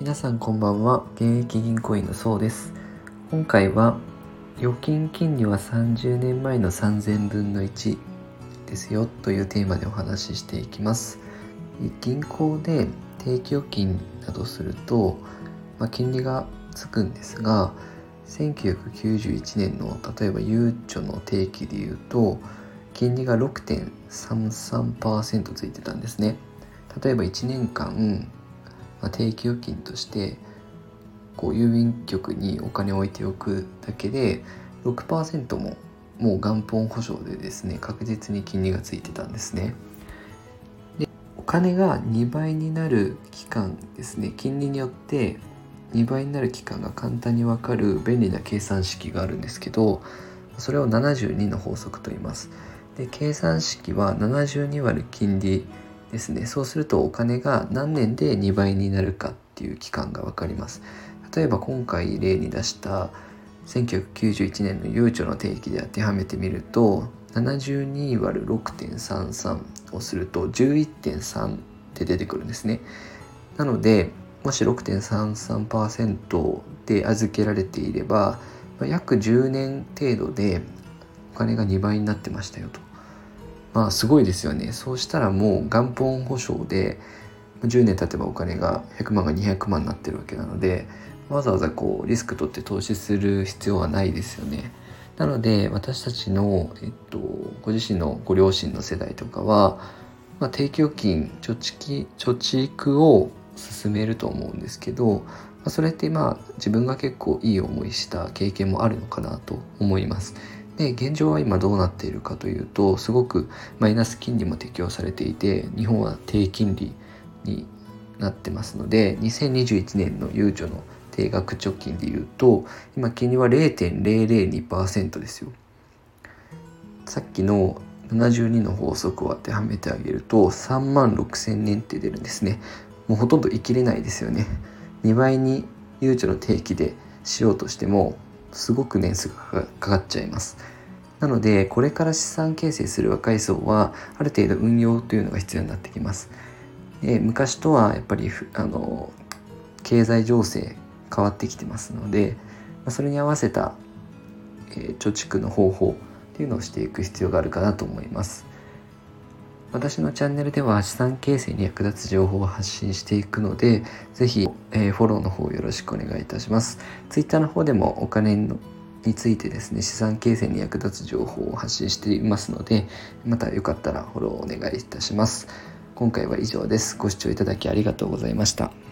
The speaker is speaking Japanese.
皆さんこんばんは。現役銀行員のそうです。今回は預金金利は30年前の3000分の1ですよというテーマでお話ししていきます。銀行で定期預金などすると、まあ、金利がつくんですが1991年の例えばゆうちょの定期でいうと金利が6.33%ついてたんですね。例えば1年間、まあ、定期預金としてこう郵便局にお金を置いておくだけで6%ももう元本保証でですね確実に金利がついてたんですね。でお金が2倍になる期間ですね金利によって2倍になる期間が簡単にわかる便利な計算式があるんですけどそれを72の法則と言います。で計算式は72割金利ですね。そうするとお金が何年で2倍になるかっていう期間が分かります。例えば今回例に出した1991年のゆうちょの定期で当てはめてみると72割る6.33をすると11.3って出てくるんですね。なのでもし6.33%で預けられていれば約10年程度でお金が2倍になってましたよと。まあすごいですよねそうしたらもう元本保証で10年経てばお金が100万が200万になってるわけなのでわざわざこうリスク取って投資する必要はないですよね。なので私たちの、えっと、ご自身のご両親の世代とかは、まあ、定期預金貯蓄貯蓄を進めると思うんですけど、まあ、それってまあ自分が結構いい思いした経験もあるのかなと思います。で現状は今どうなっているかというとすごくマイナス金利も適用されていて日本は低金利になってますので2021年のゆうちょの定額貯金でいうと今金利は0.002%ですよ。さっきの72の法則を当てはめてあげると3万6000年って出るんですね。もうほとんど生きれないですよね。2倍にゆうちょの定期でしようとしてもすごく年数がかかっちゃいます。なのでこれから資産形成する若い層はある程度運用というのが必要になってきます。で昔とはやっぱりあの経済情勢変わってきてますのでそれに合わせた、えー、貯蓄の方法っていうのをしていく必要があるかなと思います。私のチャンネルでは資産形成に役立つ情報を発信していくので、ぜひ、えー、フォローの方よろしくお願いいたします。Twitter の方でもお金のについてですね、資産形成に役立つ情報を発信していますので、またよかったらフォローお願いいたします。今回は以上です。ご視聴いただきありがとうございました。